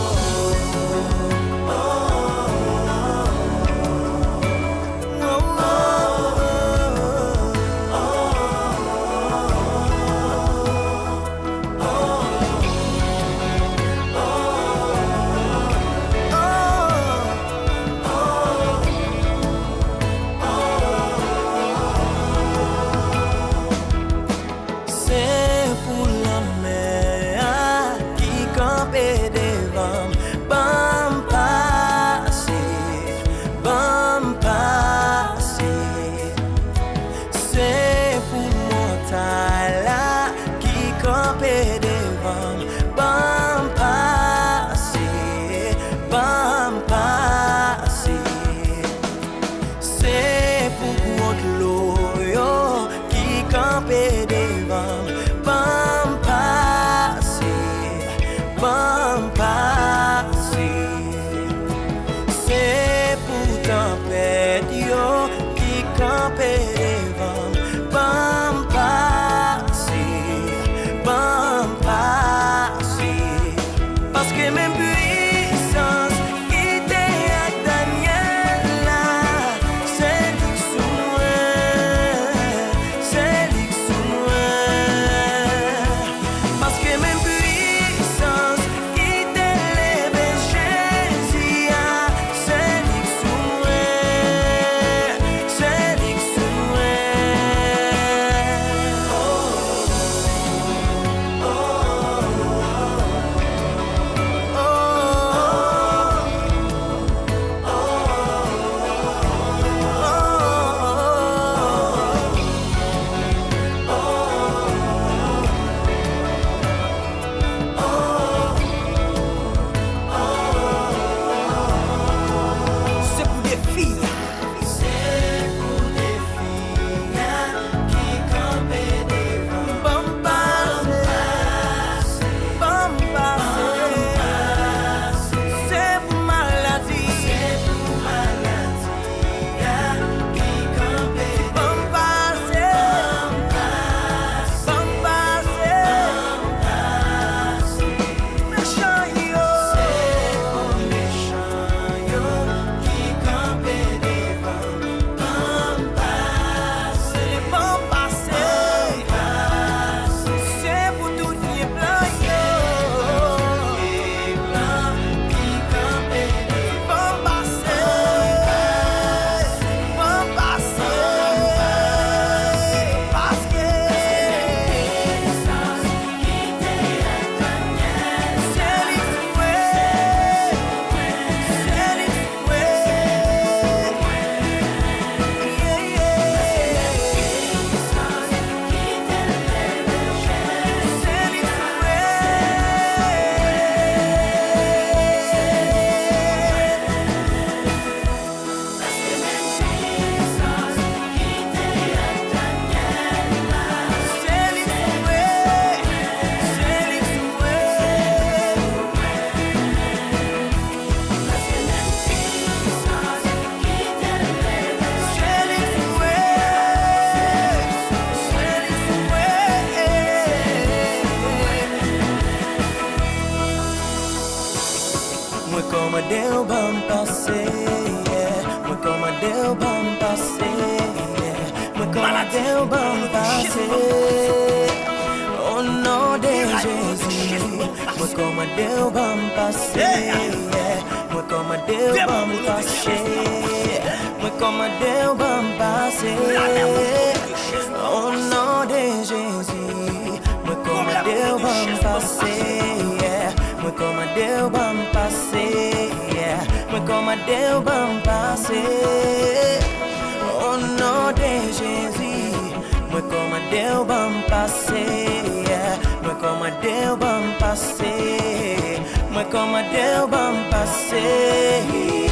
Déu vam passer Mwen koman deu vam passer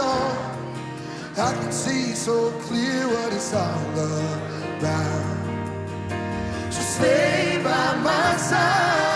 all. I can see so clear what it's all about. So stay by my side.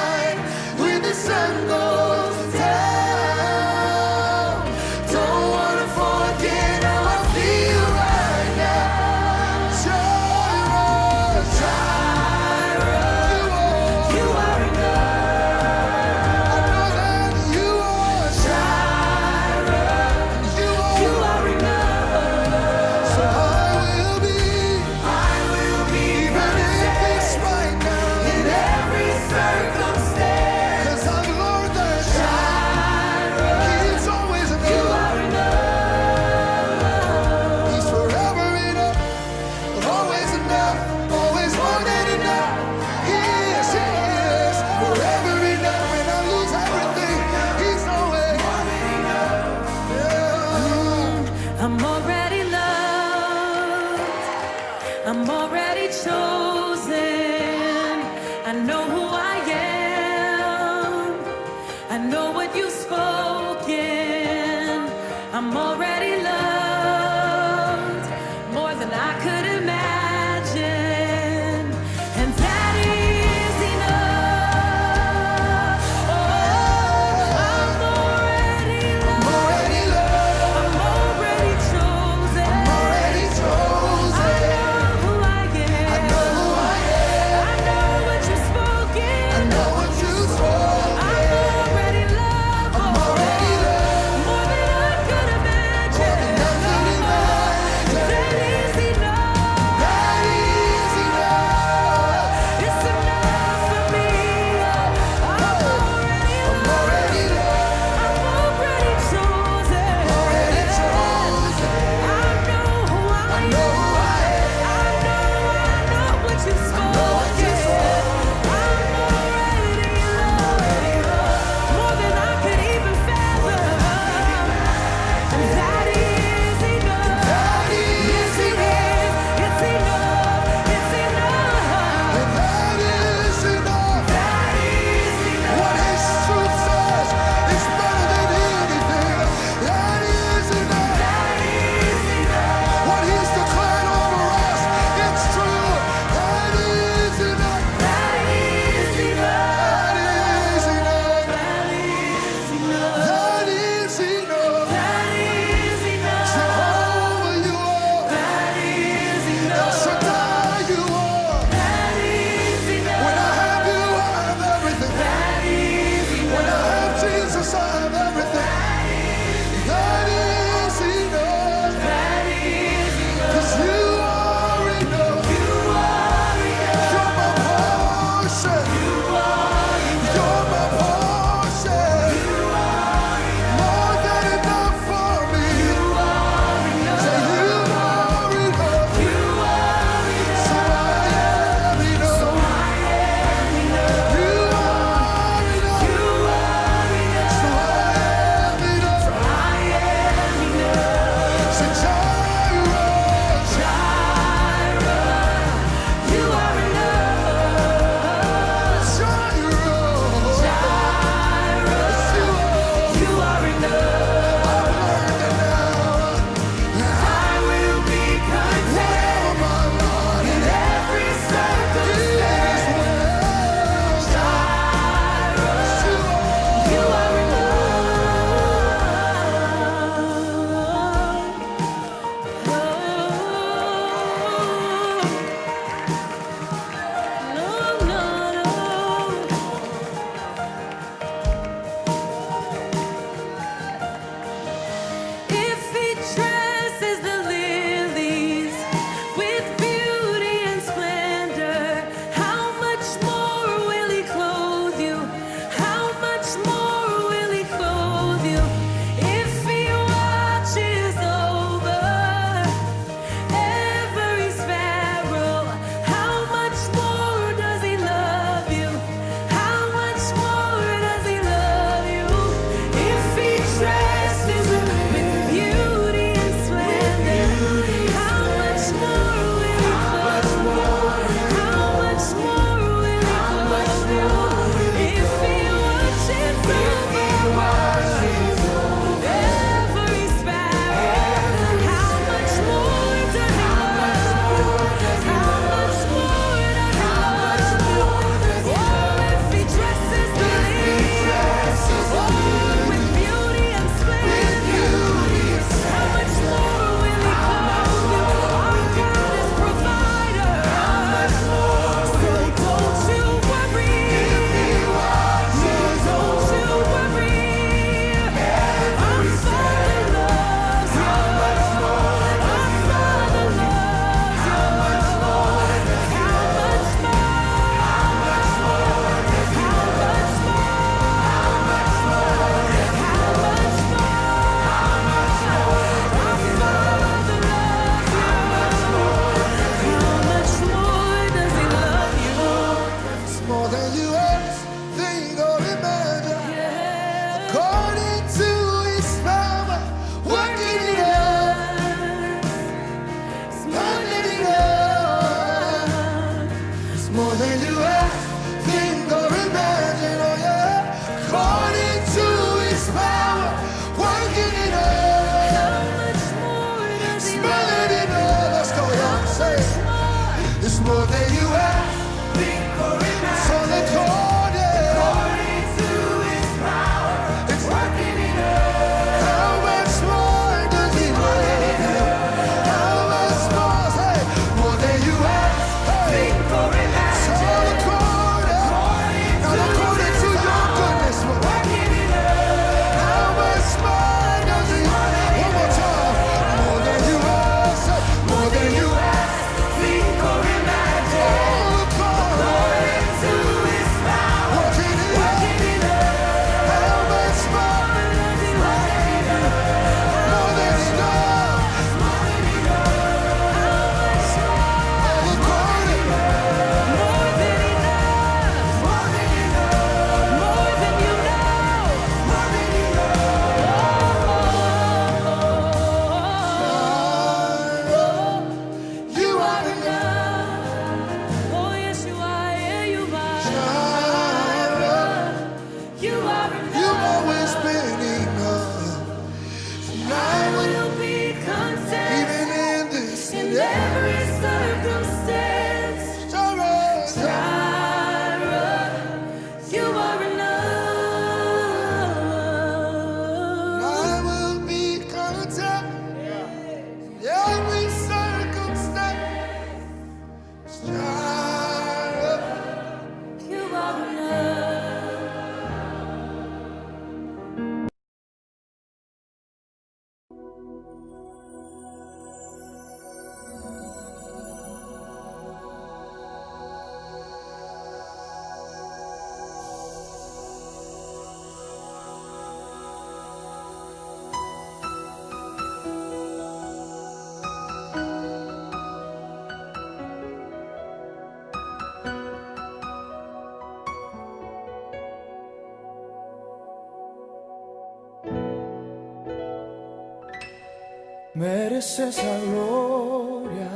eres la gloria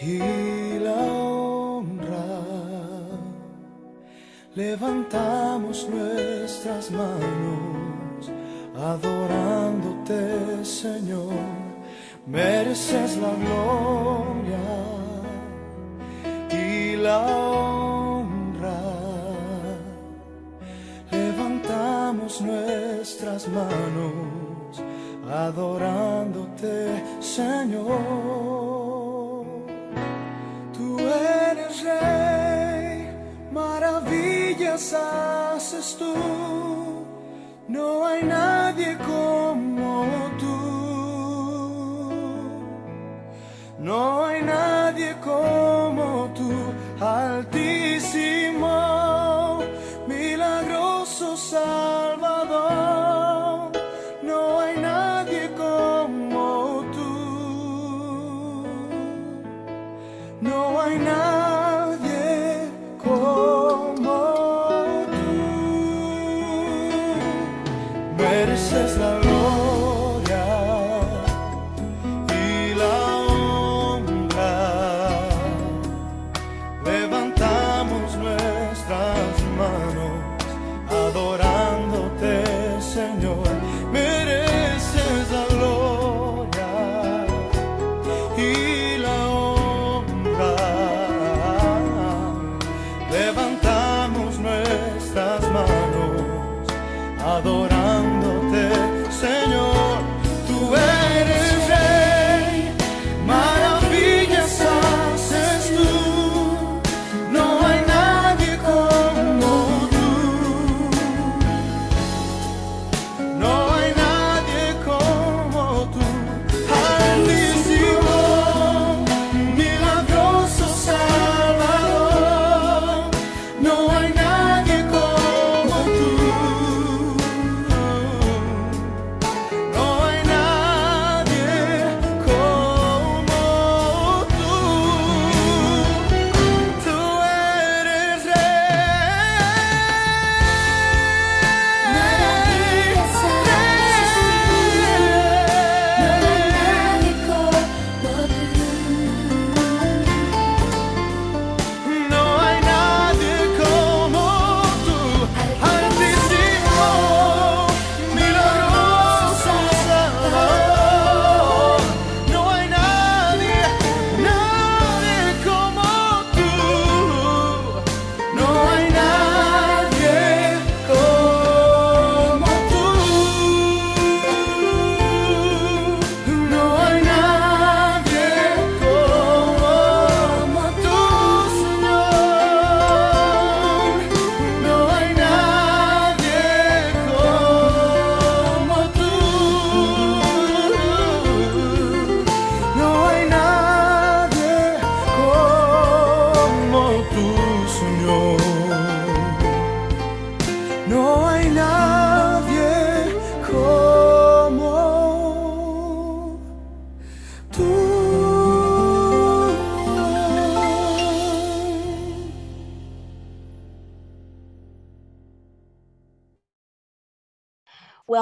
y la honra. Levantamos nuestras manos adorándote, Señor. Mereces la gloria y la honra. Levantamos nuestras manos adorándote, Señor. Tú eres rey, maravillas haces tú, no hay nadie como tú, no hay nadie.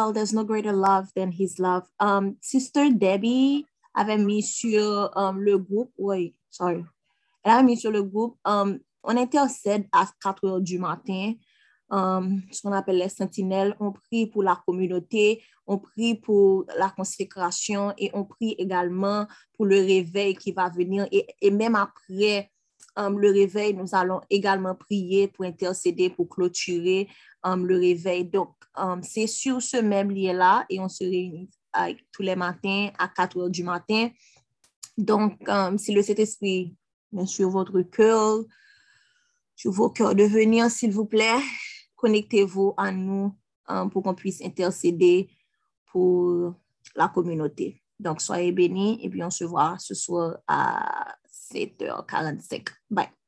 well, there's no greater love than his love. Um, Sister Debbie avait mis sur le groupe, oui, sorry. Elle avait mis sur le groupe, um, on intercède à 4 heures du matin, um, ce qu'on appelle les sentinelles. On prie pour la communauté, on prie pour la consécration et on prie également pour le réveil qui va venir. Et, et même après um, le réveil, nous allons également prier pour intercéder, pour clôturer um, le réveil. Donc, um, c'est sur ce même lien-là et on se réunit tous les matins à 4 heures du matin. Donc, um, si le Saint-Esprit met sur votre cœur, sur vos cœurs de venir, s'il vous plaît, connectez-vous à nous pour qu'on puisse intercéder pour la communauté. Donc, soyez bénis et puis on se voit ce soir à 7h45. Bye.